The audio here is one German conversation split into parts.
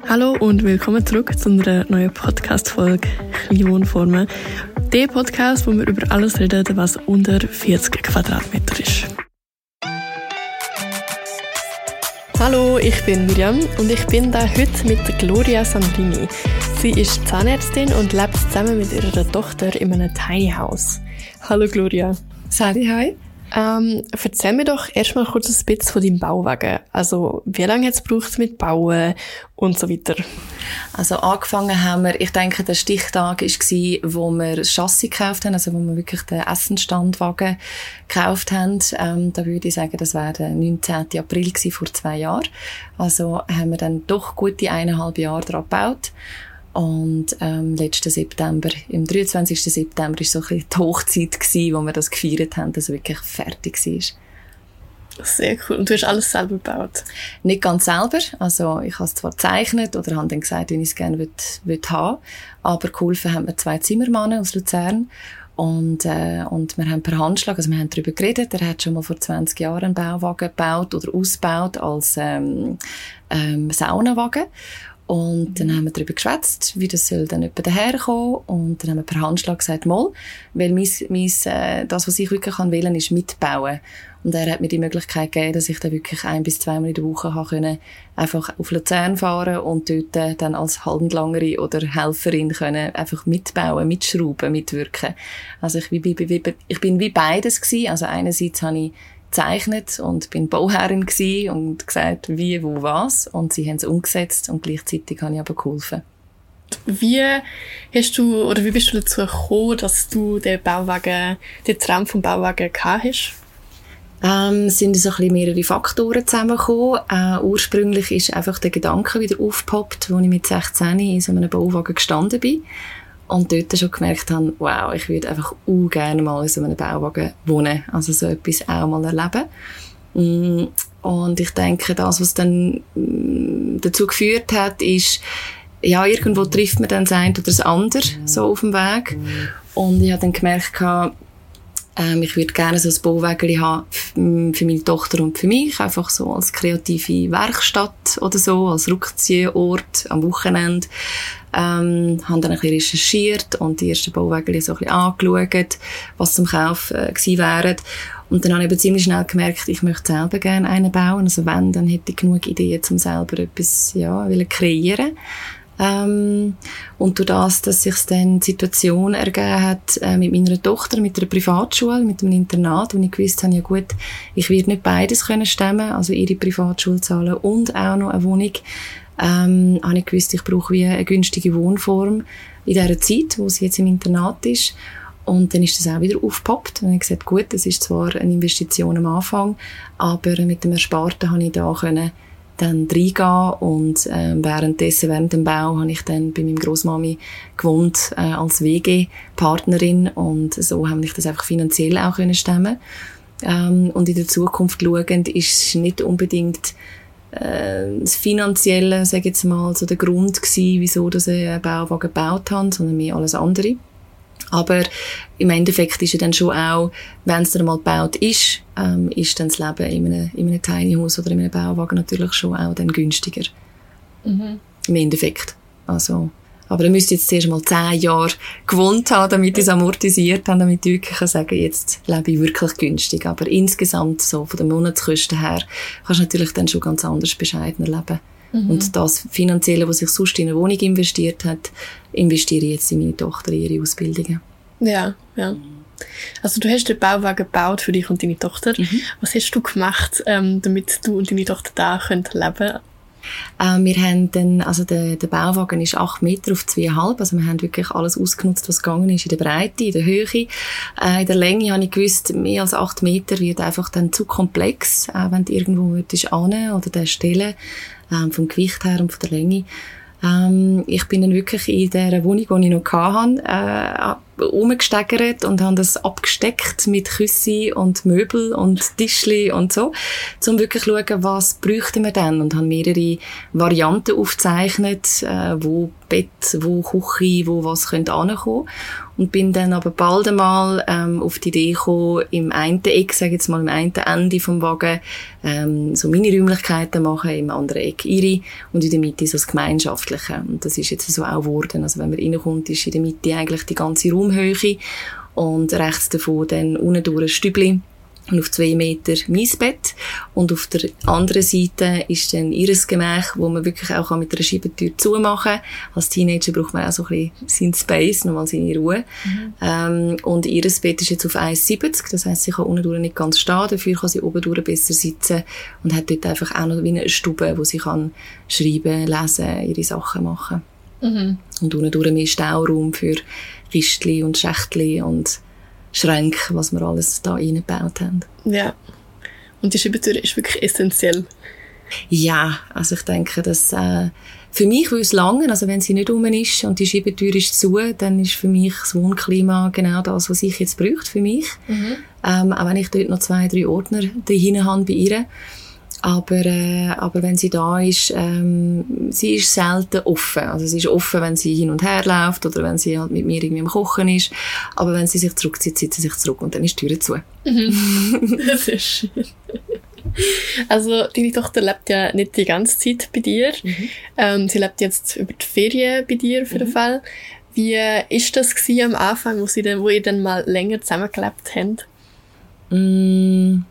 Hallo und willkommen zurück zu einer neuen Podcast-Folge Wohnformen. Der Podcast, wo wir über alles reden, was unter 40 Quadratmeter ist. Hallo, ich bin Miriam und ich bin da heute mit Gloria Sandrini. Sie ist Zahnärztin und lebt zusammen mit ihrer Tochter in einem Tiny House. Hallo Gloria. Sali, hi. Ähm, erzähl mir doch erstmal kurz ein bisschen von deinem Bauwagen. Also, wie lange hat es gebraucht mit Bauen und so weiter? Also, angefangen haben wir, ich denke, der Stichtag war, wo wir das Chassis gekauft haben, also wo wir wirklich den Essenstandwagen gekauft haben. Ähm, da würde ich sagen, das wäre der 19. April gewesen, vor zwei Jahren. Also, haben wir dann doch gute eineinhalb Jahre daran gebaut. Und ähm, letzten September, im 23. September, war so ein bisschen die Hochzeit, gewesen, wo wir das gefeiert haben, dass es wirklich fertig war. Sehr cool. Und du hast alles selber gebaut? Nicht ganz selber. Also ich habe es zwar gezeichnet oder habe dann gesagt, wie ich es gerne will, will haben aber geholfen haben mir zwei Zimmermannen aus Luzern. Und, äh, und wir haben per Handschlag, also wir haben darüber geredet, er hat schon mal vor 20 Jahren einen Bauwagen gebaut oder ausgebaut als ähm, ähm, Saunawagen. Und dann haben wir darüber geschwätzt, wie das soll dann etwa daherkommen. Und dann haben wir per Handschlag gesagt, mal, weil mein, mein, äh, das, was ich wirklich kann ist mitbauen. Und er hat mir die Möglichkeit gegeben, dass ich dann wirklich ein bis zweimal in der Woche habe können, einfach auf Luzern fahren und dort äh, dann als Handlangerin oder Helferin können einfach mitbauen, mitschrauben, mitwirken. Also ich, wie, ich bin wie beides gewesen. Also einerseits habe ich gezeichnet und bin Bauherrin und gesagt, wie, wo, was. Und sie haben es umgesetzt und gleichzeitig habe ich aber geholfen. Wie hast du, oder wie bist du dazu gekommen, dass du den Bauwagen, den Traum vom Bauwagen gehabt hast? Ähm, sind so ein bisschen mehrere Faktoren zusammengekommen. Äh, ursprünglich ist einfach der Gedanke wieder aufgepoppt, als ich mit 16 in so einem Bauwagen gestanden bin und dort schon gemerkt habe, wow, ich würde einfach auch gerne mal in so einem Bauwagen wohnen. Also so etwas auch mal erleben. Mm, und ich denke, das, was dann mm, dazu geführt hat, ist, ja, irgendwo trifft man dann das eine oder das andere so auf dem Weg. Und ich habe dann gemerkt, ähm, ich würde gerne so ein Bauwägeli haben für meine Tochter und für mich, einfach so als kreative Werkstatt oder so, als Rückziehort am Wochenende. Ähm, haben dann ein bisschen recherchiert und die ersten Bauwägeli so ein bisschen angeschaut, was zum Kauf äh, gewesen wären. Und dann habe ich aber ziemlich schnell gemerkt, ich möchte selber gerne einen bauen. Also wenn, dann hätte ich genug Ideen, um selber etwas, ja, kreieren ähm, und durch das, dass sich dann die Situation ergeben hat äh, mit meiner Tochter, mit einer Privatschule, mit einem Internat, wo ich gewusst habe, ja gut, ich werde nicht beides können stemmen, also ihre Privatschule zahlen und auch noch eine Wohnung, ähm, habe ich gewusst, ich brauche wie eine günstige Wohnform in dieser Zeit, wo sie jetzt im Internat ist. Und dann ist das auch wieder aufgepoppt. Und ich gesagt, gut, das ist zwar eine Investition am Anfang, aber mit dem Ersparten habe ich da können dann reingehen und äh, währenddessen, während dem Bau, habe ich dann bei meinem Großmami gewohnt äh, als WG-Partnerin und so habe ich das einfach finanziell auch können stemmen ähm, und in der Zukunft schauend ist nicht unbedingt äh, das Finanzielle, sage ich jetzt mal, so der Grund gewesen, wieso dass ich einen Bauwagen gebaut habe, sondern mehr alles andere. Aber im Endeffekt ist ja dann schon auch, wenn es dann mal gebaut ist, ähm, ist dann das Leben in einem, in einem Tiny House oder in einem Bauwagen natürlich schon auch dann günstiger. Mhm. Im Endeffekt. Also, aber dann müsste jetzt zuerst mal zehn Jahre gewohnt haben, damit ich es amortisiert habe, damit ich wirklich sagen kann jetzt lebe ich wirklich günstig. Aber insgesamt, so von den Monatskosten her, kannst du natürlich dann schon ganz anders bescheidener leben. Mhm. Und das Finanzielle, was ich sonst in eine Wohnung investiert hat, investiere ich jetzt in meine Tochter, in ihre Ausbildungen. Ja, ja. Also du hast den Bauwagen gebaut für dich und deine Tochter. Mhm. Was hast du gemacht, ähm, damit du und deine Tochter da könnt leben äh, wir haben dann, also der, der Bauwagen ist acht Meter auf zweieinhalb, also wir haben wirklich alles ausgenutzt, was gegangen ist, in der Breite, in der Höhe. Äh, in der Länge habe ich gewusst, mehr als acht Meter wird einfach dann zu komplex, äh, wenn du irgendwo würdest an oder der stellen ähm, vom Gewicht her und von der Länge. Ähm, ich bin dann wirklich in der Wohnung, die ich noch hatte, äh, umgesteigert und habe das abgesteckt mit Küsse und Möbel und Tischli und so, um wirklich zu schauen, was bräuchten wir denn und habe mehrere Varianten aufgezeichnet, äh, wo Bett, wo Küche, wo was könnte ankommen. Und bin dann aber bald einmal ähm, auf die Idee gekommen, im einen Eck, sage jetzt mal, im einen Ende vom Wagen, ähm, so Mini-Räumlichkeiten machen, im anderen Eck ihre und in der Mitte so das Gemeinschaftliche. Und das ist jetzt so auch geworden. Also wenn man reinkommt, ist in der Mitte eigentlich die ganze Raumhöhe und rechts davon dann unten durch ein Stübli und auf zwei Meter mein Bett. Und auf der anderen Seite ist dann ihres Gemäch, wo man wirklich auch mit einer Schiebetür zumachen kann. Als Teenager braucht man auch so ein bisschen seinen Space, nochmal seine Ruhe. Mhm. Ähm, und ihres Bett ist jetzt auf 1,70. Das heisst, sie kann unten nicht ganz stehen, dafür kann sie oben besser sitzen und hat dort einfach auch noch wie eine Stube, wo sie kann schreiben, lesen, ihre Sachen machen. Mhm. Und unten mehr Stauraum für Kistchen und Schächtchen und Schränke, was wir alles da reingebaut haben. Ja. Und die Schiebetür ist wirklich essentiell. Ja, also ich denke, dass äh, für mich will es lange, also wenn sie nicht um ist und die Schiebetür ist zu, dann ist für mich das Wohnklima genau das, was ich jetzt bräuchte für mich. Mhm. Ähm, auch wenn ich dort noch zwei, drei Ordner dahin habe bei ihr. Aber, äh, aber wenn sie da ist, ähm, sie ist selten offen. Also sie ist offen, wenn sie hin und her läuft oder wenn sie halt mit mir irgendwie am Kochen ist. Aber wenn sie sich zurückzieht, zieht sie sich zurück und dann ist die Tür zu. Mhm. das ist schön. Also, deine Tochter lebt ja nicht die ganze Zeit bei dir. Mhm. Ähm, sie lebt jetzt über die Ferien bei dir, für mhm. den Fall. Wie ist das am Anfang, wo, sie dann, wo ihr dann mal länger zusammengelebt habt? Mm.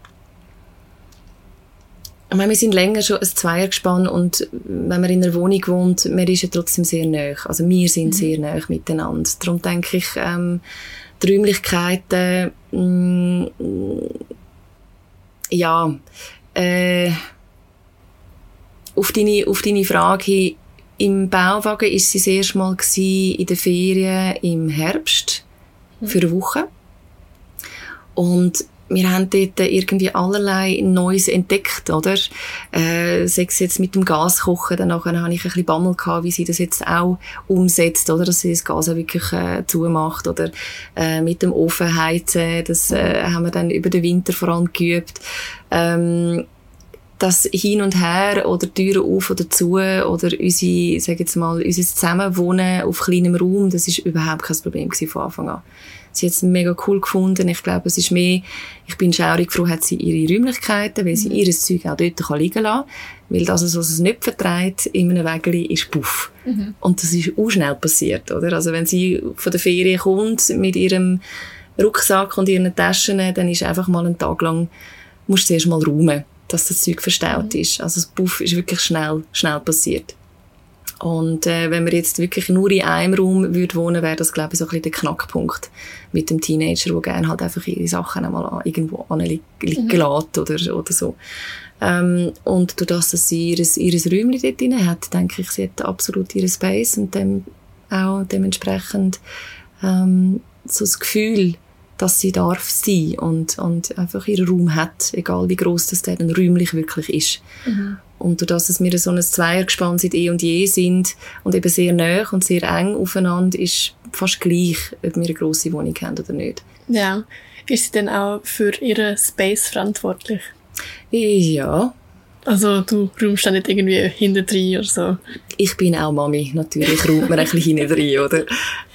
Ich meine, wir sind länger schon ein Zweiergespann und wenn man in einer Wohnung wohnt, man ist ja trotzdem sehr nah. Also wir sind mhm. sehr nah miteinander. Darum denke ich, ähm, die Räumlichkeiten, mh, mm, ja, äh, auf deine, auf deine Frage hin, im Bauwagen ist sie das erste Mal in den Ferien im Herbst mhm. für eine Woche. Und wir haben dort irgendwie allerlei Neues entdeckt, oder? Äh, sei es jetzt mit dem Gaskochen, dann nachher habe ich ein bisschen Bammel gehabt, wie sie das jetzt auch umsetzt, oder? Dass sie das Gas auch wirklich äh, zumacht, oder äh, mit dem Ofen heizen, das äh, haben wir dann über den Winter vor allem geübt. Ähm, das Hin und Her oder Türen auf oder zu oder unsere, sag jetzt mal, unser Zusammenwohnen auf kleinem Raum, das ist überhaupt kein Problem gewesen von Anfang an. Sie hat es mega cool gefunden. Ich glaube, es ist mehr, ich bin schaurig froh, hat sie ihre Räumlichkeiten, weil sie mhm. ihr Zeug auch dort kann liegen lassen Weil das, was es nicht vertreibt, in einem Wägeli, ist puff. Mhm. Und das ist auch schnell passiert, oder? Also wenn sie von der Ferien kommt mit ihrem Rucksack und ihren Taschen, dann ist einfach mal einen Tag lang, musst du erst mal räumen, dass das Zeug verstaut mhm. ist. Also das Puff ist wirklich schnell, schnell passiert. Und äh, wenn man jetzt wirklich nur in einem Raum würde wohnen, wäre das, glaube ich, so ein bisschen der Knackpunkt mit dem Teenager, der gerne halt einfach ihre Sachen einmal irgendwo anliegen mhm. lässt oder, oder so. Ähm, und durch das, dass sie ihr, ihr Räumchen dort drin hat, denke ich, sie hat absolut ihren Space und dem auch dementsprechend ähm, so das Gefühl, dass sie darf sein und, und einfach ihren Raum hat, egal wie groß das dann räumlich wirklich ist. Mhm. Und durch das, dass wir so ein Zweiergespann seit eh und je sind und eben sehr nah und sehr eng aufeinander, ist fast gleich, ob wir eine grosse Wohnung haben oder nicht. Ja. Ist sie denn auch für ihren Space verantwortlich? Ja, also du räumst dann nicht irgendwie hinten drin oder so? Ich bin auch Mami, natürlich räumt man ein bisschen drin, oder?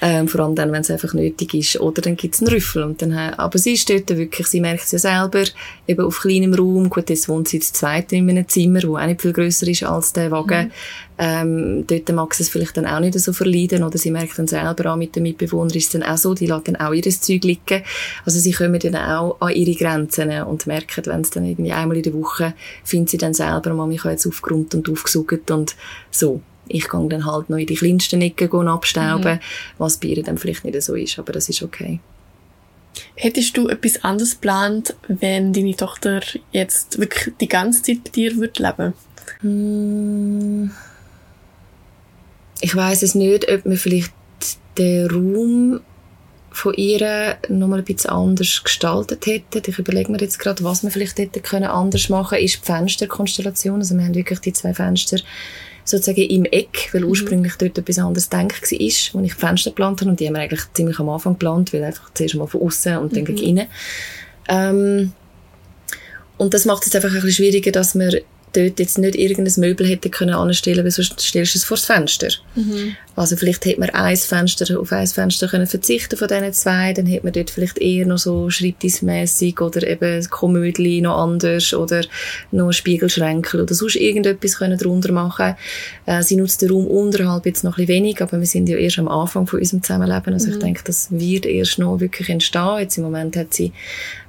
Ähm, vor allem dann, wenn es einfach nötig ist. Oder dann gibt es einen Rüffel. Und dann, aber sie ist dort wirklich, sie merkt es ja selber, eben auf kleinem Raum, gut, jetzt wohnt sie jetzt zweit in einem Zimmer, wo auch nicht viel grösser ist als der Wagen. Mhm. Ähm, dort mag sie es vielleicht dann auch nicht so verleiden oder sie merkt dann selber auch mit den Mitbewohnern ist es dann auch so, die lassen dann auch ihr Zeug liegen. Also sie kommen dann auch an ihre Grenzen und merken, wenn es dann irgendwie einmal in der Woche findet sie dann selber, Mami, ich habe jetzt aufgeräumt und aufgesucht und so. Ich gehe dann halt noch in die kleinsten Ecken abstauben, mhm. was bei ihr dann vielleicht nicht so ist, aber das ist okay. Hättest du etwas anderes geplant, wenn deine Tochter jetzt wirklich die ganze Zeit bei dir würde leben? Mm ich weiß es nicht, ob man vielleicht den Raum von ihr noch mal ein bisschen anders gestaltet hätte. Ich überlege mir jetzt gerade, was man vielleicht hätte können anders machen ist die Fensterkonstellation. Also wir haben wirklich die zwei Fenster sozusagen im Eck, weil mhm. ursprünglich dort etwas anderes gedacht war, wo ich die Fenster geplant habe und die haben wir eigentlich ziemlich am Anfang geplant, weil einfach zuerst mal von außen und dann mhm. gegen innen. Ähm, und das macht es einfach ein bisschen schwieriger, dass man dort jetzt nicht irgendein Möbel hätte können anstellen, weil sonst stellst du es vor das Fenster. Mhm. Also vielleicht hätte man ein Fenster, auf ein Fenster können verzichten von diesen zwei, dann hätte man dort vielleicht eher noch so schreibtischmässig oder eben Komödli noch anders oder noch Spiegelschränke oder sonst irgendetwas können drunter machen. Äh, sie nutzt den Raum unterhalb jetzt noch ein bisschen wenig, aber wir sind ja erst am Anfang von unserem Zusammenleben, also mhm. ich denke, das wird erst noch wirklich entstehen. Jetzt im Moment hat sie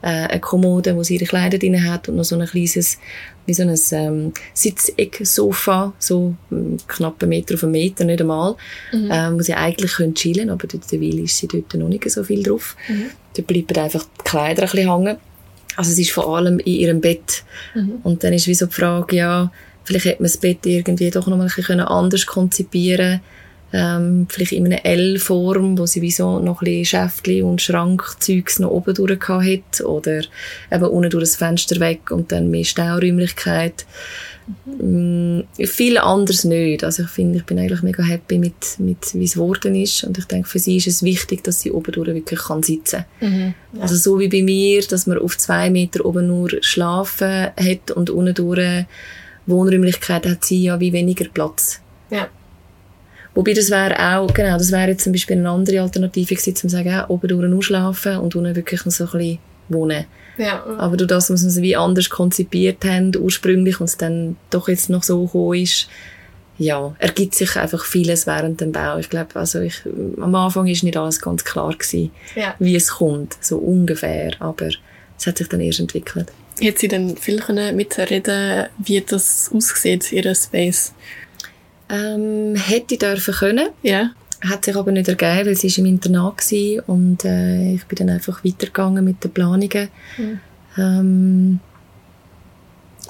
äh, eine Kommode, wo sie ihre Kleider drin hat und noch so ein kleines wie so ein ähm, Sitzeck-Sofa, so ähm, knapp einen Meter auf einen Meter, nicht einmal, mhm. ähm, wo sie eigentlich können chillen aber dort Weile ist sie dort noch nicht so viel drauf. Mhm. Dort bleiben einfach die Kleider ein bisschen hängen. Also es ist vor allem in ihrem Bett. Mhm. Und dann ist wie so die Frage, ja, vielleicht hätte man das Bett irgendwie doch noch mal ein bisschen anders konzipieren können ähm, vielleicht in einer L-Form, wo sie wie so noch ein bisschen Schäftchen und Schrankzeugs noch oben durch hat oder eben unten durch das Fenster weg und dann mehr Stauräumlichkeit. Mhm. Mm, viel anderes nicht. Also ich finde, ich bin eigentlich mega happy mit, mit wie es geworden ist und ich denke, für sie ist es wichtig, dass sie oben durch wirklich kann sitzen kann. Mhm. Ja. Also so wie bei mir, dass man auf zwei Meter oben nur schlafen hat und unten durch Wohnräumlichkeit hat sie ja wie weniger Platz. Ja. Wobei das wäre auch, genau, das wäre jetzt zum Beispiel eine andere Alternative gewesen, zum sagen, ja, oben durch nur schlafen und unten wirklich noch so ein bisschen wohnen. Ja. Aber durch das, was wir wie anders konzipiert haben, ursprünglich, und es dann doch jetzt noch so gekommen ist, ja, ergibt sich einfach vieles während dem Bau. Ich glaube, also ich, am Anfang ist nicht alles ganz klar gewesen, ja. wie es kommt, so ungefähr, aber es hat sich dann erst entwickelt. Hat sie dann viel mitreden wie das aussieht, ihre Space? Ähm, hätte dürfen können. Ja. Hat sich aber nicht ergeben, weil sie war im Internat war und äh, ich bin dann einfach weitergegangen mit den Planungen. Mhm. Ähm,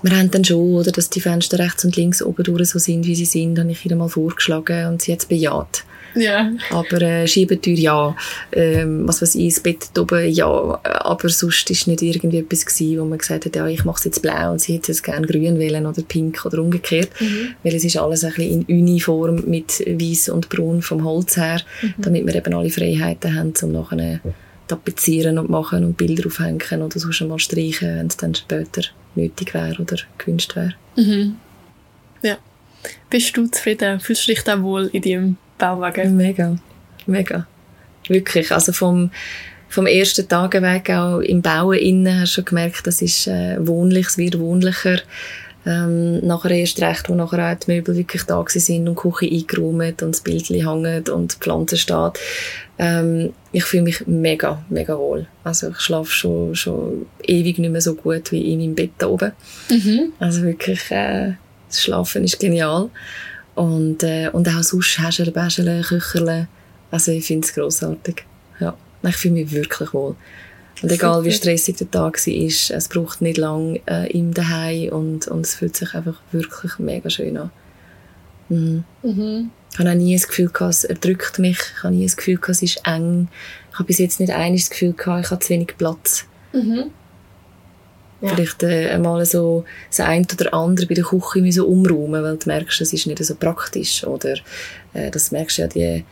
wir haben dann schon, oder, dass die Fenster rechts und links oben durch so sind, wie sie sind, habe ich ihr mal vorgeschlagen und sie hat es bejaht. Ja. Aber äh, Schiebetür ja, ähm, was weiß ich, das Bett oben ja, aber sonst ist nicht irgendwie etwas gewesen, wo man gesagt hat, ja, ich mache es jetzt blau und sie hätte es gerne grün wählen oder pink oder umgekehrt, mhm. weil es ist alles ein bisschen in Uniform mit weiß und braun vom Holz her, mhm. damit wir eben alle Freiheiten haben, um nachher tapezieren und machen und Bilder aufhängen oder sonst mal streichen, wenn es dann später nötig wäre oder gewünscht wäre. Mhm. Ja. Bist du zufrieden? Fühlst du dich da wohl in deinem Bauwagen? Mega. Mega. Wirklich. Also vom, vom ersten Tag weg auch im Bauen innen hast du schon gemerkt, das ist äh, wohnlich, es wird wohnlicher. Ähm, nachher erst recht, wo nachher auch die Möbel wirklich da sind und die Küche eingeräumt und das Bild hängt und die Pflanze steht. Ähm, ich fühle mich mega, mega wohl. Also ich schlafe schon, schon ewig nicht mehr so gut wie in meinem Bett da oben. Mhm. Also wirklich, äh, das Schlafen ist genial. Und, äh, und auch sonst Häschele, Bäschele, Kücherle. Also ich finde es grossartig. Ja, ich fühle mich wirklich wohl. Und egal wie stressig der Tag war, es braucht nicht lang äh, im Daheim und, und es fühlt sich einfach wirklich mega schön an. Mhm. Mhm. Ich habe auch nie das Gefühl gehabt, es erdrückt mich. Ich habe nie das Gefühl gehabt, es ist eng. Ich habe bis jetzt nicht das Gefühl gehabt, ich habe zu wenig Platz. Mhm. Ja. Vielleicht äh, einmal so das eine oder andere bei der Küche so umräumen, weil du merkst, das ist nicht so praktisch. Oder äh, das merkst du ja, die,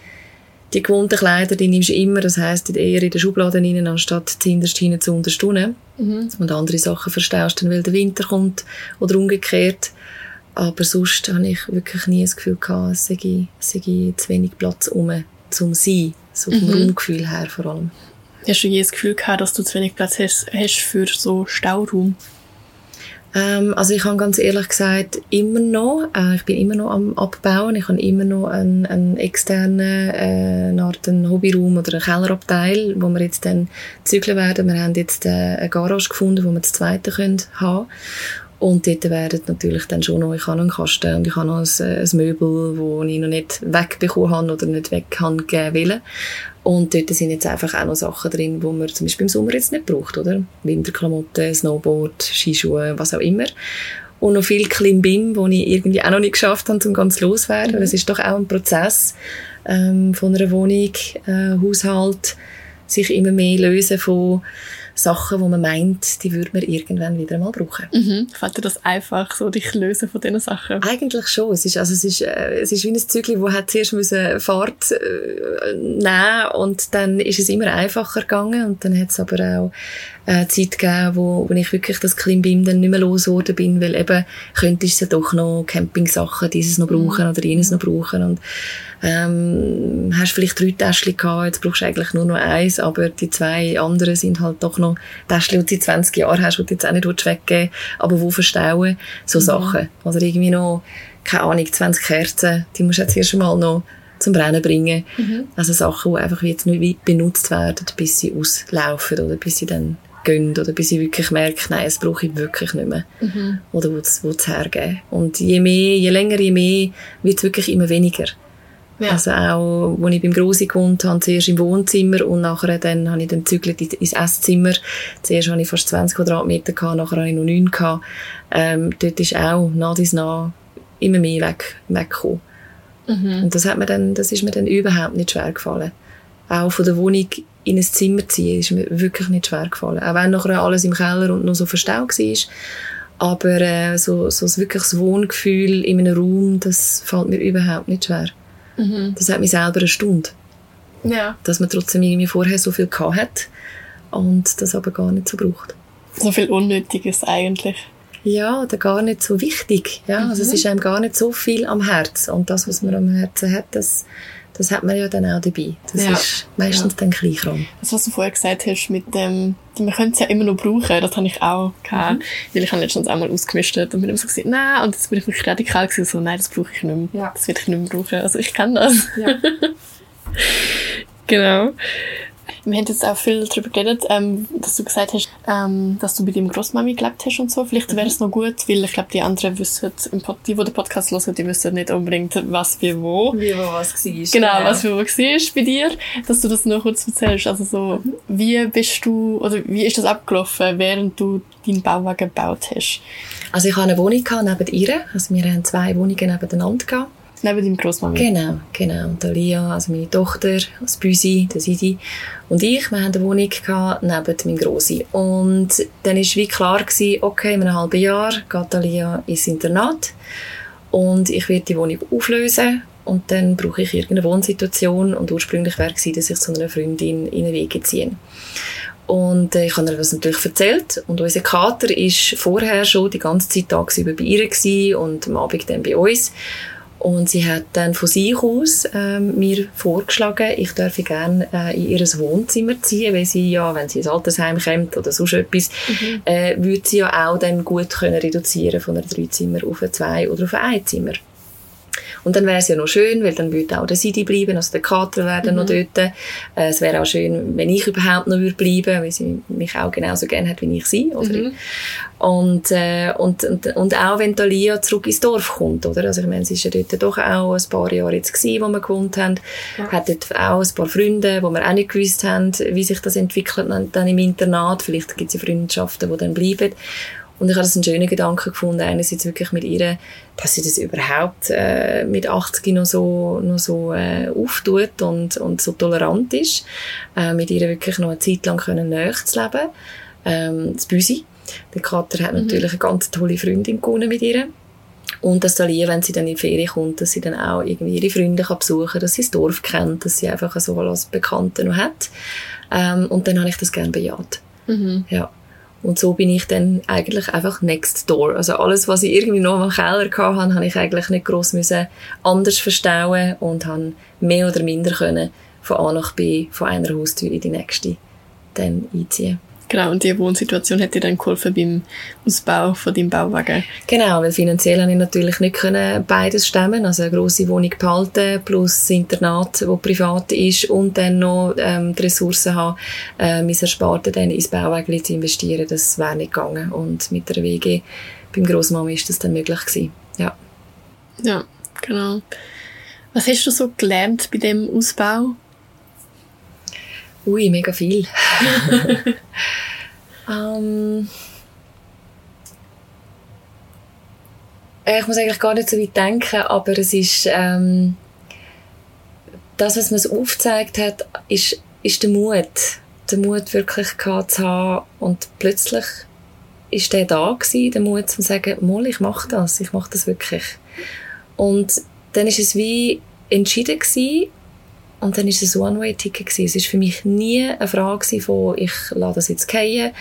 die gewohnten Kleider, die nimmst du immer, das heisst eher in der Schublade rein, anstatt zuhinterst hinten zu unterstunden. Mhm. Und andere Sachen verstaust dann, weil der Winter kommt oder umgekehrt. Aber sonst habe ich wirklich nie das Gefühl gehabt, es sei, es sei zu wenig Platz um zum Sein, so vom mhm. Raumgefühl her vor allem. Hast du je das Gefühl gehabt, dass du zu wenig Platz hast, hast für so Stauraum? Ähm, also ich habe ganz ehrlich gesagt immer noch, äh, ich bin immer noch am Abbauen, ich habe immer noch einen, einen externen, äh, eine Art Hobbyraum oder einen Kellerabteil, wo wir jetzt dann zügeln werden. Wir haben jetzt äh, eine Garage gefunden, wo wir das zweite können haben und dort werden natürlich dann schon noch, ich habe einen Kasten und ich habe noch ein, ein Möbel, das ich noch nicht wegbekommen habe oder nicht weg kann geben Und dort sind jetzt einfach auch noch Sachen drin, die man zum Beispiel im Sommer jetzt nicht braucht, oder? Winterklamotten, Snowboard, Skischuhe, was auch immer. Und noch viel Klimbim, das ich irgendwie auch noch nicht geschafft habe, um ganz loszuwerden. Mhm. Es ist doch auch ein Prozess ähm, von einer Wohnung, äh, Haushalt, sich immer mehr lösen von Sachen, wo man meint, die würde man irgendwann wieder mal brauchen. Mhm. Fällt dir das einfach so, dich lösen von diesen Sachen? Eigentlich schon. Es ist, also es ist, äh, es ist wie ein Zügel, wo hat zuerst müssen Fahrt äh, nehmen und dann ist es immer einfacher gegangen und dann hat es aber auch äh, Zeit gegeben, wo, wo ich wirklich das Klimbim dann nicht mehr losgeworden bin, weil eben könntest du ja doch noch Campingsachen dieses noch brauchen mhm. oder jenes noch brauchen und ähm, hast vielleicht drei Täschchen gehabt, jetzt brauchst du eigentlich nur noch eins, aber die zwei anderen sind halt doch noch Täschchen, die du seit 20 Jahren hast, die du jetzt auch nicht weggeben aber wo verstauen, so mhm. Sachen. Oder irgendwie noch, keine Ahnung, 20 Kerzen, die musst du jetzt erst einmal noch zum Brennen bringen. Mhm. Also Sachen, die einfach jetzt nicht benutzt werden, bis sie auslaufen oder bis sie dann gehen oder bis ich wirklich merke, nein, das brauche ich wirklich nicht mehr. Mhm. Oder wo es hergeben. Und je mehr, je länger, je mehr wird es wirklich immer weniger. Ja. Also auch, als ich beim Grosi gewohnt habe, zuerst im Wohnzimmer und nachher dann habe ich dann zügelt ins Esszimmer. Zuerst hatte ich fast 20 Quadratmeter, gehabt, nachher habe ich noch 9 gehabt. Ähm, dort ist auch nach dies nach immer mehr weg, weggekommen. Mhm. Und das hat mir dann, das ist mir dann überhaupt nicht schwer gefallen. Auch von der Wohnung in ein Zimmer ziehen, ist mir wirklich nicht schwer gefallen. Auch wenn nachher alles im Keller und noch so verstaut war. Aber äh, so, so ein wirkliches Wohngefühl in einem Raum, das fällt mir überhaupt nicht schwer. Mhm. Das hat mich selber erstaunt. Ja. Dass man trotzdem irgendwie vorher so viel gehabt hat und das aber gar nicht so braucht. So viel Unnötiges eigentlich. Ja, oder gar nicht so wichtig. Ja, mhm. also es mhm. ist einem gar nicht so viel am Herzen. Und das, was man am Herzen hat, das, das hat man ja dann auch dabei. Das ja. ist meistens ja. dann Kleinkram. Das, was du vorher gesagt hast, mit dem, man könnte es ja immer noch brauchen, das habe ich auch gehabt. Mhm. Weil ich habe letztens einmal ausgemistet und bin immer so gesagt, nein, und jetzt bin ich wirklich radikal gewesen, so, nein, das brauche ich nicht mehr. Ja. Das will ich nicht mehr brauchen. Also ich kann das. Ja. genau. Wir haben jetzt auch viel darüber geredet, ähm, dass du gesagt hast, ähm, dass du bei deinem Großmami gelebt hast und so. Vielleicht wäre es noch gut, weil ich glaube, die anderen wissen, die, die den Podcast hören, die wissen nicht unbedingt, was wie wo. Wie wo was war. Genau, ja. was wie wo war bei dir. Dass du das noch kurz erzählst. Also so, mhm. wie bist du, oder wie ist das abgelaufen, während du deinen Bauwagen gebaut hast? Also ich hatte eine Wohnung neben ihr. Also wir haben zwei Wohnungen nebeneinander gehabt. Neben deinem Großmami? Genau, genau. Und Lia, also meine Tochter, das Büsi, der Sidi und ich, wir hatten eine Wohnung gehabt, neben meinem Grossi. Und dann war wie klar, gewesen, okay, in einem halben Jahr geht Lia ins Internat und ich werde die Wohnung auflösen und dann brauche ich irgendeine Wohnsituation und ursprünglich wäre es, dass ich zu einer Freundin in den Weg ziehe. Und äh, ich habe ihr das natürlich erzählt. Und unser Kater war vorher schon die ganze Zeit tagsüber bei ihr und am Abend dann bei uns. Und sie hat dann von sich aus ähm, mir vorgeschlagen, ich dürfe gerne äh, in ihr Wohnzimmer ziehen, weil sie ja, wenn sie ins Altersheim kommt oder sonst etwas, mhm. äh, würde sie ja auch dann gut können reduzieren von einer Dreizimmer auf ein Zwei oder auf ein Einzimmer. Und dann wäre es ja noch schön, weil dann würde auch der Sidi bleiben, also der Kater wäre mhm. noch dort. Äh, es wäre auch schön, wenn ich überhaupt noch würde bleiben, weil sie mich auch genauso gerne hat, wie ich sie. Oder? Mhm. Und, äh, und, und, und auch wenn Talia zurück ins Dorf kommt, oder? Also ich meine, sie ist ja dort doch auch ein paar Jahre jetzt gewesen, wo wir gewohnt haben. Ja. Hat dort auch ein paar Freunde, wo wir auch nicht gewusst haben, wie sich das entwickelt dann im Internat. Vielleicht gibt es Freundschaften, die dann bleiben. Und ich habe das einen schönen Gedanken gefunden, einerseits wirklich mit ihr, dass sie das überhaupt äh, mit 80 noch so, noch so äh, auftut und, und so tolerant ist, äh, mit ihr wirklich noch eine Zeit lang können näher zu leben. Ähm, das Büsi, der Kater hat mhm. natürlich eine ganz tolle Freundin gewonnen mit ihr. Und dass Talia, wenn sie dann in die Ferien kommt, dass sie dann auch irgendwie ihre Freunde kann besuchen kann, dass sie das Dorf kennt, dass sie einfach so als Bekannte noch hat. Ähm, und dann habe ich das gerne bejaht. Mhm. Ja. Und so bin ich dann eigentlich einfach next door. Also alles, was ich irgendwie noch im Keller hatte, habe ich eigentlich nicht gross müssen anders verstauen und habe mehr oder minder können von A nach B, von einer Haustür in die nächste, dann einziehen. Genau, und die Wohnsituation hat dir dann geholfen beim Ausbau von deinem Bauwagen? Genau, weil finanziell habe ich natürlich nicht können beides stemmen, also eine grosse Wohnung behalten plus das Internat, das privat ist und dann noch ähm, die Ressourcen haben, äh, mein Ersparten dann ins Bauwagen zu investieren, das wäre nicht gegangen. Und mit der WG beim Grossmama ist das dann möglich gewesen. Ja. Ja, genau. Was hast du so gelernt bei dem Ausbau? Ui, mega viel. ähm, ich muss eigentlich gar nicht so weit denken, aber es ist ähm, das, was man so aufgezeigt hat, ist, ist der Mut. den Mut wirklich gehabt zu haben und plötzlich ist der da gewesen, der Mut zu sagen, Mol, ich mache das, ich mache das wirklich. Und dann ist es wie entschieden gewesen, und dann ist es ein One-Way-Ticket. Es ist für mich nie eine Frage von, ich lasse das jetzt fallen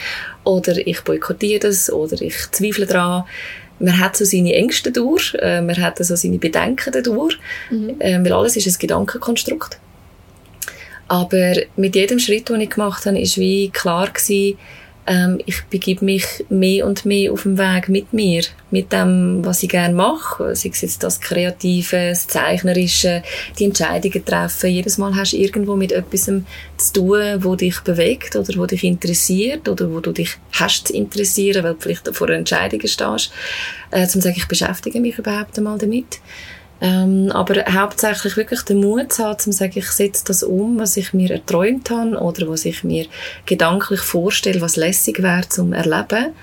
oder ich boykottiere das oder ich zweifle daran. Man hat so seine Ängste durch, äh, man hat so seine Bedenken dadurch, mhm. äh, weil alles ist ein Gedankenkonstrukt. Aber mit jedem Schritt, den ich gemacht habe, ist wie klar gewesen, ähm, ich begebe mich mehr und mehr auf dem Weg mit mir, mit dem, was ich gerne mache, sei es jetzt das Kreative, das Zeichnerische, die Entscheidungen treffen. Jedes Mal hast du irgendwo mit etwas zu tun, wo dich bewegt oder wo dich interessiert oder wo du dich hast zu interessieren, weil du vielleicht vor einer Entscheidung stehst, äh, zum sagen, ich beschäftige mich überhaupt einmal damit. Ähm, aber hauptsächlich wirklich den Mut zu haben, zu sagen, ich setze das um, was ich mir erträumt habe oder was ich mir gedanklich vorstelle, was lässig wäre zum Erleben.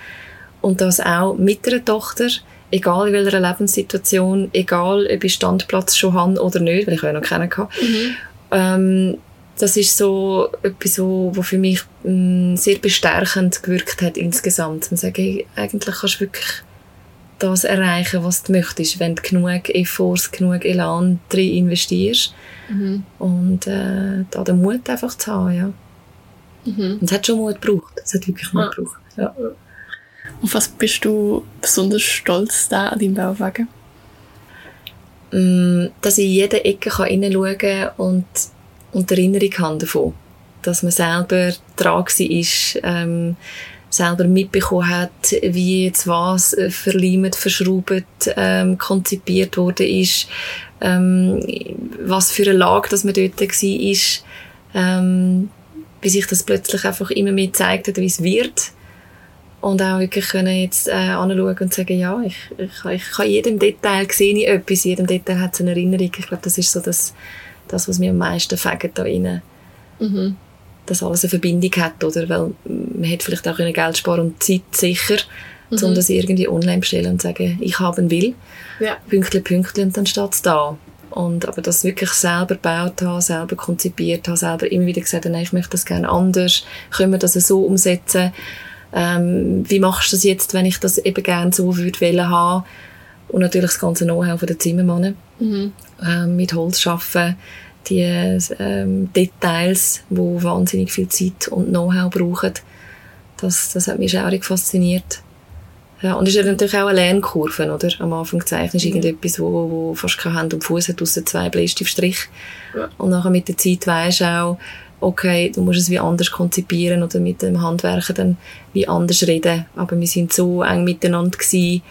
Und das auch mit einer Tochter, egal in welcher Lebenssituation, egal ob ich Standplatz schon habe oder nicht, weil ich ja noch keinen hatte. Mhm. Ähm, das ist so etwas, so, was für mich mh, mm, sehr bestärkend gewirkt hat insgesamt. Zu sagen, eigentlich kannst du wirklich das erreichen, was du möchtest, wenn du genug Efforts, genug Elan drin investierst. Mhm. Und äh, da den Mut einfach zu haben, ja. Mhm. Und es hat schon Mut gebraucht. Es hat wirklich Mut ja. gebraucht, ja. Auf was bist du besonders stolz da an deinem Bauwagen? Mm, dass ich in jede Ecke hineinschauen kann und, und Erinnerung habe davon. Dass man selber dran war, ähm, selber mitbekommen hat, wie jetzt was äh, verleimt, verschraubt, ähm, konzipiert wurde ist, ähm, was für eine Lage, dass man dort war, ähm, wie sich das plötzlich einfach immer mehr zeigt hat, wie es wird. Und auch wirklich können jetzt äh, anschauen und sagen, ja, ich, ich, ich kann jedem Detail sehen ich etwas, jedem Detail hat es eine Erinnerung. Ich glaube, das ist so das, das was mir am meisten fängt da rein. Mhm dass alles eine Verbindung hat, oder? Weil man hätte vielleicht auch Geld sparen und Zeit sicher, mhm. um das irgendwie online bestellen und sagen, ich haben will. Ja. Pünktchen, Pünktchen, und dann steht es da. Und, aber das wirklich selber gebaut haben, selber konzipiert haben, selber immer wieder gesagt, nein, ich möchte das gerne anders, können wir das so umsetzen, ähm, wie machst du das jetzt, wenn ich das eben gerne so würde wollen haben? Und natürlich das ganze Know-how von den Zimmermannen, mhm. ähm, mit Holz arbeiten, die ähm, Details, wo wahnsinnig viel Zeit und Know-how brauchen. Das, das hat mich schaurig fasziniert. Ja, und es ist natürlich auch eine Lernkurve, oder? Am Anfang zeichnest du mhm. irgendetwas, wo, wo fast keine Hand und Fuß hat, außer zwei Bleistiftstriche. Ja. Und nachher mit der Zeit weisst du auch, okay, du musst es wie anders konzipieren oder mit dem Handwerker dann wie anders reden. Aber wir sind so eng miteinander gewesen,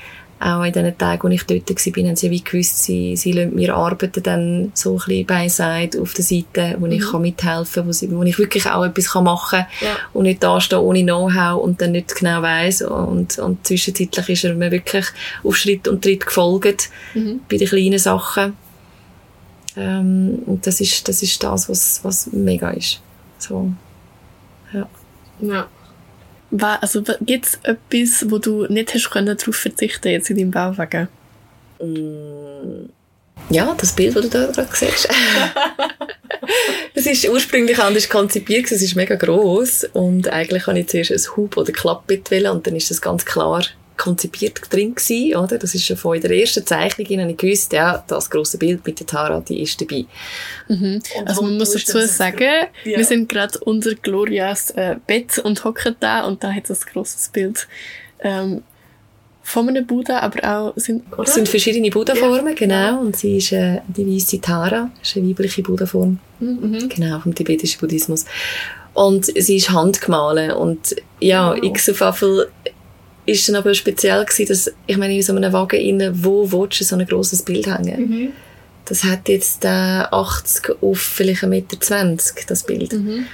auch in den Tagen, wo ich dort war, haben sie wie gewusst, sie, sie lassen mir arbeiten dann so ein bisschen beiseite auf der Seite, wo mhm. ich kann mithelfen kann, wo, sie, wo ich wirklich auch etwas machen kann ja. und nicht da stehen ohne Know-how und dann nicht genau weiss. Und, und zwischenzeitlich ist er mir wirklich auf Schritt und Tritt gefolgt mhm. bei den kleinen Sachen. Ähm, und das ist, das ist das, was, was mega ist. So. Ja. Ja. Also gibt es etwas, wo du nicht hast können darauf verzichten jetzt in deinem Bauwagen? Mm. Ja, das Bild, das du da gerade siehst. das ist ursprünglich anders konzipiert, es ist mega groß und eigentlich habe ich zuerst ein Hub- oder Klappbett und dann ist das ganz klar konzipiert drin gewesen, oder? Das ist schon von der ersten Zeichnung in ich gewusst, ja, das große Bild mit der Tara, die ist dabei. Mhm. Also man muss dazu sagen, ja. wir sind gerade unter Glorias äh, Bett und hocken da und da hat es ein grosses Bild ähm, von einem Buddha, aber auch sind, oder? Es sind verschiedene Buddha-Formen, ja. genau. Und sie ist äh, die weiße Tara, ist eine weibliche Buddha-Form. Mhm. Genau, vom tibetischen Buddhismus. Und sie ist handgemahlen und ja, wow. ich so ist dann aber speziell gewesen, dass, ich meine, in so einem Wagen innen, wo willst du so ein grosses Bild hängen? Mhm. Das hat jetzt äh, 80 auf vielleicht 1,20 Meter, das Bild. Mhm.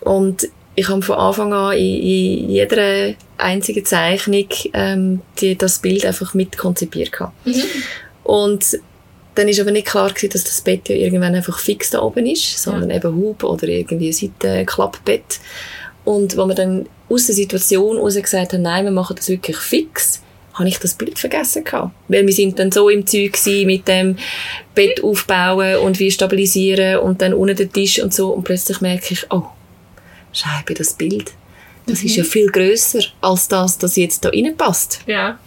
Und ich habe von Anfang an in, in jeder einzigen Zeichnung ähm, die, das Bild einfach mitkonzipiert. Mhm. Und dann ist aber nicht klar gewesen, dass das Bett ja irgendwann einfach fix da oben ist, sondern ja. eben Hub oder irgendwie ein Seitenklappbett. Und wo man dann aus der Situation heraus gesagt haben, nein, wir machen das wirklich fix, habe ich das Bild vergessen gehabt. Weil wir sind dann so im Zeug mit dem Bett aufbauen und wie stabilisieren und dann unten den Tisch und so und plötzlich merke ich, oh, Scheibe, das Bild, das mhm. ist ja viel grösser als das, das jetzt da reinpasst. Ja.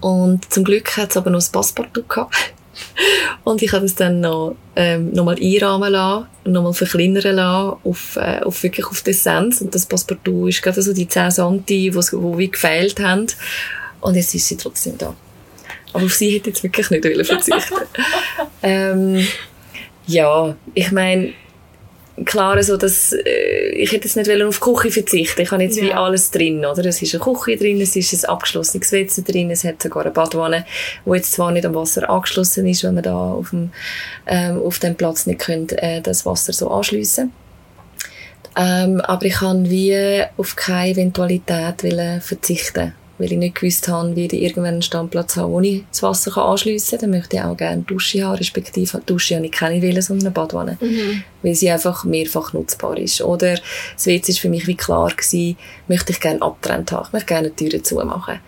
Und zum Glück hat es aber noch das Passport gehabt. Und ich habe das dann noch, ähm, noch mal einrahmen lassen, noch mal verkleinern lassen, auf, äh, auf wirklich auf die Essenz. Und das Passepartout ist gerade so die 10 cm, die, die wie gefehlt haben. Und jetzt ist sie trotzdem da. Aber auf sie hätte ich jetzt wirklich nicht verzichten ähm, Ja, ich meine, klar, so, dass, äh, ich hätte jetzt nicht auf die Küche verzichten Ich habe jetzt ja. wie alles drin, oder? Es ist eine Küche drin, es ist ein abgeschlossenes WC drin, es hat sogar eine Badwanne, die jetzt zwar nicht am Wasser angeschlossen ist, weil man da auf dem, ähm, auf dem Platz nicht könnt, äh, das Wasser so anschliessen ähm, aber ich kann wie auf keine Eventualität verzichten weil ich nicht gewusst habe, wie ich irgendwann einen Standplatz habe, wo ich das Wasser anschliessen kann. Dann möchte ich auch gerne Dusche haben, respektive Dusche habe ich keine Wählen, sondern eine Badwanne. Mhm. Weil sie einfach mehrfach nutzbar ist. Oder das WC war für mich wie klar gewesen, möchte ich gerne abtrennt haben. Ich möchte gerne die Türen zumachen.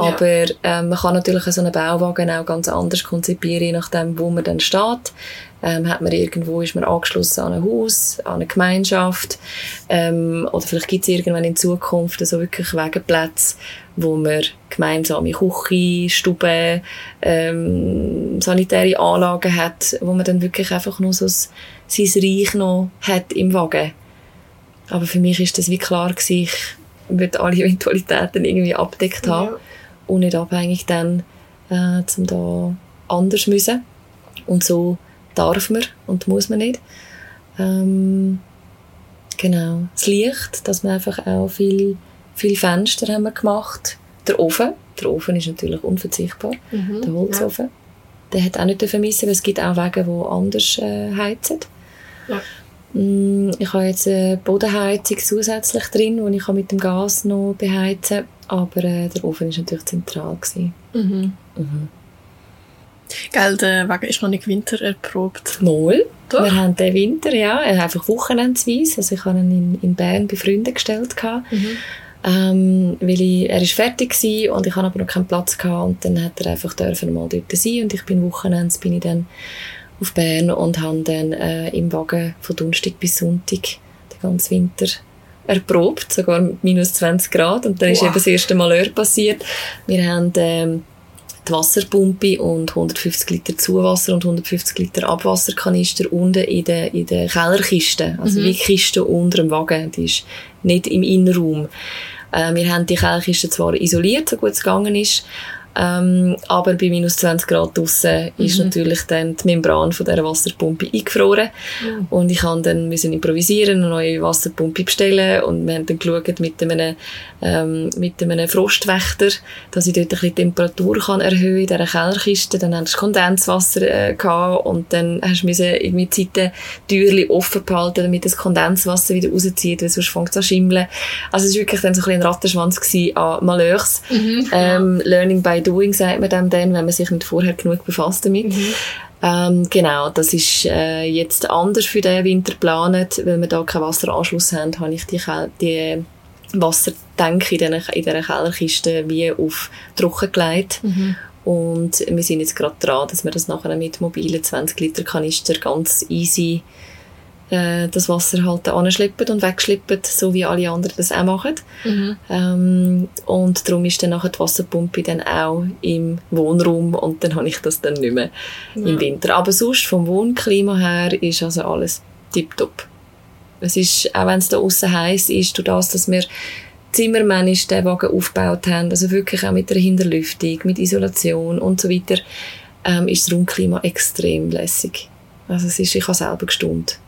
Aber ähm, man kann natürlich so einen Bauwagen auch ganz anders konzipieren, je nachdem, wo man dann steht. Ähm, hat man irgendwo, ist man angeschlossen an ein Haus, an eine Gemeinschaft, ähm, oder vielleicht gibt es irgendwann in Zukunft so wirklich Wegenplätze, wo man gemeinsame Küche, Stube, ähm, sanitäre Anlagen hat, wo man dann wirklich einfach nur so sein Reich noch hat im Wagen. Aber für mich ist das wie klar gewesen, ich würde alle Eventualitäten irgendwie abdeckt haben. Ja und nicht abhängig dann, äh, zum da anders müssen. Und so darf man und muss man nicht. Ähm, genau. Das Licht, dass wir einfach auch viel, viel Fenster haben wir gemacht. Der Ofen. Der Ofen ist natürlich unverzichtbar. Mhm, der Holzofen. Ja. Der hat auch nicht vermissen, weil es gibt auch Wege, die anders äh, heizen. Ja. Mm, ich habe jetzt eine Bodenheizung zusätzlich drin, die ich mit dem Gas noch beheizen kann. Aber äh, der Ofen war natürlich zentral. Mhm. Mhm. Gell, der Wagen ist noch nicht wintererprobt. Null. Doch. Wir haben den Winter, ja, einfach wochenendsweise. Also ich habe ihn in, in Bern bei Freunden gestellt. Mhm. Ähm, weil ich, er ist fertig war und ich hatte aber noch keinen Platz gehabt und dann hat er einfach dürfen mal dort sein und ich bin wochenends bin ich dann auf Bern und haben dann äh, im Wagen von Donnerstag bis Sonntag den ganzen Winter erprobt, sogar mit minus 20 Grad. Und dann wow. ist eben das erste Malheur passiert. Wir haben ähm, die Wasserpumpe und 150 Liter Zuwasser und 150 Liter Abwasserkanister unten in der, in der Kellerkiste. Also mhm. wie Kiste unter dem Wagen. Die ist nicht im Innenraum. Äh, wir haben die Kellerkiste zwar isoliert, so gut es gegangen ist, ähm, aber bei minus 20 Grad draussen mhm. ist natürlich dann die Membran von dieser Wasserpumpe eingefroren. Mhm. Und ich musste dann müssen improvisieren, eine neue Wasserpumpe bestellen. Und wir haben dann geschaut mit einem, ähm, mit einem Frostwächter, dass ich dort ein bisschen Temperatur kann erhöhen in dieser Kellerkiste. Dann hast du Kondenswasser äh, gehabt und dann hast du müssen irgendwie die Seitentürchen offen behalten, damit das Kondenswasser wieder rauszieht, weil sonst fängt es an schimmeln. Also es war wirklich dann so ein, bisschen ein Rattenschwanz an Malheurs. Mhm. Ähm, Learning by by doing, sagt man dem dann, wenn man sich nicht vorher genug befasst damit. Mhm. Ähm, genau, das ist äh, jetzt anders für den Winter geplant, weil wir da keinen Wasseranschluss haben, habe ich die, die Wassertank in dieser, in dieser Kellerkiste wie auf trocken gelegt. Mhm. Und wir sind jetzt gerade dran, dass wir das nachher mit mobilen 20 Liter Kanister ganz easy äh, das Wasser halt anschleppen und wegschleppen, so wie alle anderen das auch machen. Mhm. Ähm, und darum ist dann nachher die Wasserpumpe dann auch im Wohnraum und dann habe ich das dann nicht mehr ja. im Winter. Aber sonst vom Wohnklima her ist also alles tiptop. Es ist, auch wenn es da außen heiß ist, durch das, dass wir zimmermännisch den Wagen aufgebaut haben, also wirklich auch mit der Hinterlüftung, mit Isolation und so weiter, ähm, ist das Raumklima extrem lässig. Also es ist, ich habe selber gestaunt.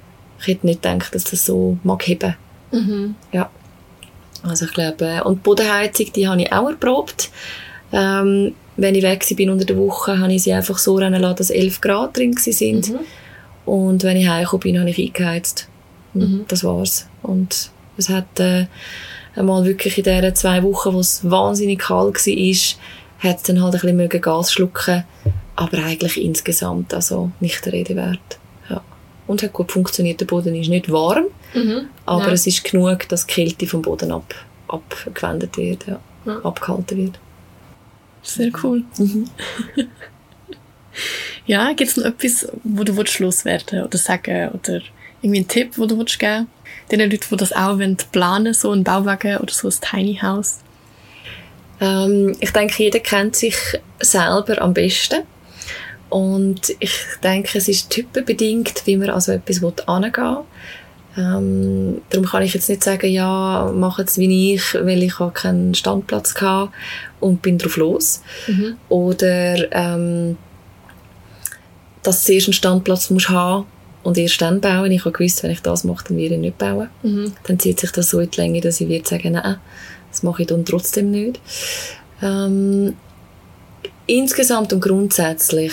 Ich hätte nicht gedacht, dass das so mag heben. Mhm. Ja. Also ich glaube, und die Bodenheizung, die habe ich auch erprobt. Ähm, wenn ich weg bin unter der Woche, habe ich sie einfach so rennen lassen, dass 11 Grad drin sind. Mhm. Und wenn ich heimgekommen bin, habe ich eingeheizt. Mhm. Das war's. Und es hat äh, einmal wirklich in diesen zwei Wochen, wo es wahnsinnig kalt war, hat es dann halt ein bisschen Gas schlucken aber eigentlich insgesamt also nicht der Rede wert und hat gut funktioniert. Der Boden ist nicht warm, mhm. aber ja. es ist genug, dass die Kälte vom Boden ab, abgewendet wird, ja, ja. abgehalten wird. Sehr cool. Mhm. ja, gibt es noch etwas, wo du loswerden oder sagen oder irgendwie einen Tipp, den du geben willst? Den Leuten, die das auch planen so ein Bauwagen oder so ein Tiny House? Ähm, ich denke, jeder kennt sich selber am besten. Und ich denke, es ist typenbedingt, wie man also etwas angehen will. Ähm, darum kann ich jetzt nicht sagen, ja, mach es wie ich, weil ich habe keinen Standplatz hatte und bin drauf los. Mhm. Oder ähm, dass du zuerst einen Standplatz musst haben und erst dann bauen. Ich habe gewusst, wenn ich das mache, dann werde ich nicht bauen. Mhm. Dann zieht sich das so in die Länge, dass ich würde sagen, nein, das mache ich dann trotzdem nicht. Ähm, insgesamt und grundsätzlich,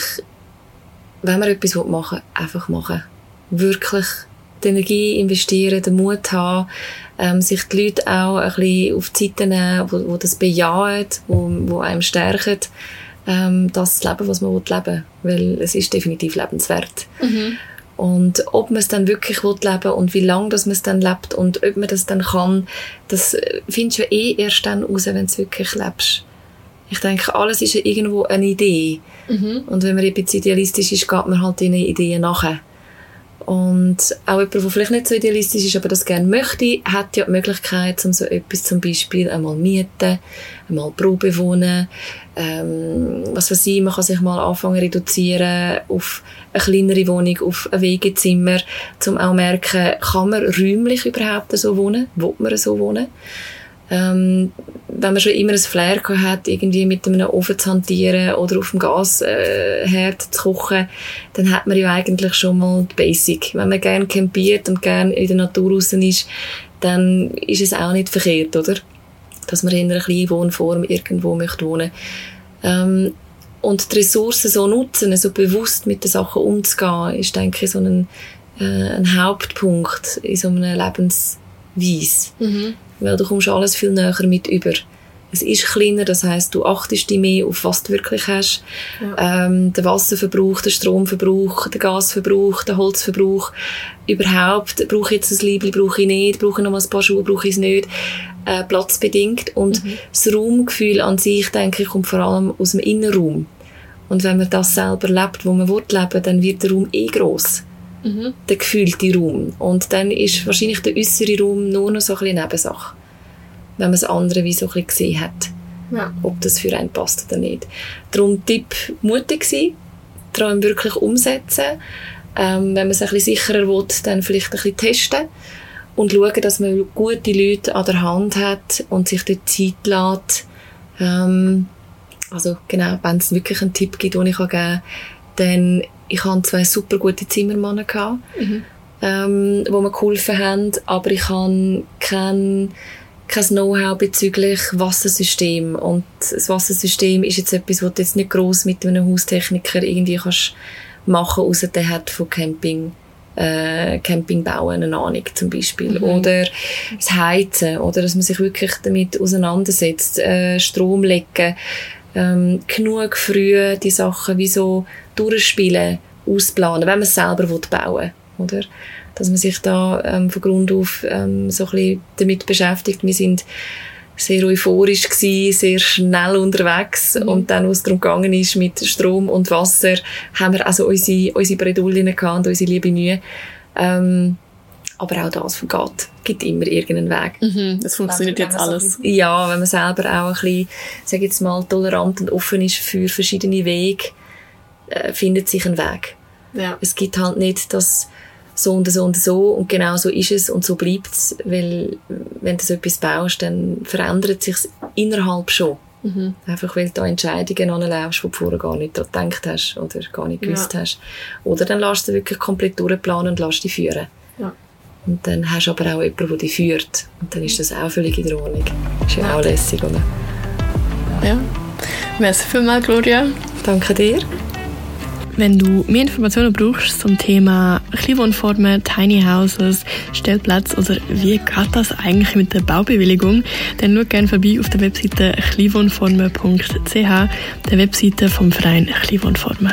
wenn man etwas machen will, einfach machen. Wirklich die Energie investieren, den Mut haben, ähm, sich die Leute auch ein bisschen auf die Seite nehmen, wo, wo das bejahen, wo, wo einem stärken, ähm, das Leben, was man leben will. Weil es ist definitiv lebenswert. Mhm. Und ob man es dann wirklich will leben und wie lange das man es dann lebt und ob man das dann kann, das äh, findest du eh erst dann raus, wenn du es wirklich lebst. Ich denke, alles ist ja irgendwo eine Idee. Mhm. Und wenn man bisschen idealistisch ist, geht man halt in Ideen nachher. Und auch jemand, der vielleicht nicht so idealistisch ist, aber das gerne möchte, hat ja die Möglichkeit, um so etwas zum Beispiel einmal mieten, einmal Probe wohnen, ähm, was weiß ich, man kann sich mal anfangen reduzieren auf eine kleinere Wohnung, auf ein Wegezimmer, um auch merken, kann man räumlich überhaupt so wohnen, will man so wohnen. Ähm, wenn man schon immer ein Flair hat, irgendwie mit einem Ofen zu hantieren oder auf dem Gasherd äh, zu kochen, dann hat man ja eigentlich schon mal die Basic. Wenn man gerne campiert und gerne in der Natur draussen ist, dann ist es auch nicht verkehrt, oder? Dass man in einer kleinen Wohnform irgendwo möchte wohnen. Ähm, und die Ressourcen so nutzen, so bewusst mit den Sachen umzugehen, ist, denke ich, so ein, äh, ein Hauptpunkt in so einer Lebensweise. Mhm weil du kommst alles viel näher mit über. Es ist kleiner, das heißt, du achtest dich mehr auf was du wirklich hast. Ja. Ähm, der Wasserverbrauch, der Stromverbrauch, der Gasverbrauch, der Holzverbrauch. Überhaupt, brauche ich jetzt ein Liebling, brauche ich nicht, brauche ich noch mal ein paar Schuhe, brauche ich es nicht. Äh, platzbedingt. Und mhm. das Raumgefühl an sich, denke ich, kommt vor allem aus dem Innenraum. Und wenn man das selber lebt, wo man will leben, dann wird der Raum eh gross mhm. der gefühlte Raum. Und dann ist wahrscheinlich der äußere Raum nur noch so ein bisschen Nebensache. Wenn man das andere wie so ein bisschen gesehen hat. Ja. Ob das für einen passt oder nicht. Darum Tipp, mutig sein, Traum wirklich umsetzen. Ähm, wenn man es ein bisschen sicherer will, dann vielleicht ein bisschen testen und schauen, dass man gute Leute an der Hand hat und sich dort Zeit lässt. Ähm, also genau, wenn es wirklich einen Tipp gibt, den ich geben kann, dann ich hatte zwei super gute Zimmermänner, mhm. ähm, die mir geholfen haben, aber ich habe kein, kein Know-how bezüglich Wassersystem. Und das Wassersystem ist jetzt etwas, was du jetzt nicht gross mit einem Haustechniker irgendwie kannst machen, außer der hat von Camping äh, Camping bauen, eine Ahnung zum Beispiel. Mhm. Oder das Heizen, oder dass man sich wirklich damit auseinandersetzt, äh, Strom legen, ähm, genug früh die Sachen wie so durchspielen, ausplanen, wenn man es selber bauen will, oder? Dass man sich da ähm, von Grund auf ähm, so ein bisschen damit beschäftigt. Wir sind sehr euphorisch gewesen, sehr schnell unterwegs mhm. und dann, was darum gegangen ist mit Strom und Wasser, haben wir also unsere, unsere Bredouillen gehabt und unsere liebe Mühe. Ähm, aber auch das vergeht. gibt immer irgendeinen Weg. Mhm, das funktioniert wenn, jetzt alles. So, ja, wenn man selber auch ein bisschen, sag jetzt mal, tolerant und offen ist für verschiedene Wege, äh, findet sich ein Weg. Ja. Es gibt halt nicht das so und so und so und genau so ist es und so bleibt es, weil wenn du so etwas baust, dann verändert sich innerhalb schon. Mhm. Einfach weil du da Entscheidungen anläufst, die du vorher gar nicht gedacht hast oder gar nicht gewusst ja. hast. Oder dann lässt du wirklich komplett durchplanen und lässt dich führen. Ja. Und dann hast du aber auch jemanden, der dich führt. Und dann ist das auch völlig in der Ordnung. Ist ja, ja. auch lässig, oder? Ja. Merci vielmals, Gloria. Danke dir. Wenn du mehr Informationen brauchst zum Thema Kleinwohnformen, Tiny Houses, Stellplatz oder wie geht das eigentlich mit der Baubewilligung, dann schau gerne vorbei auf der Webseite kleinwohnformen.ch, der Webseite vom Verein Kleinwohnformen.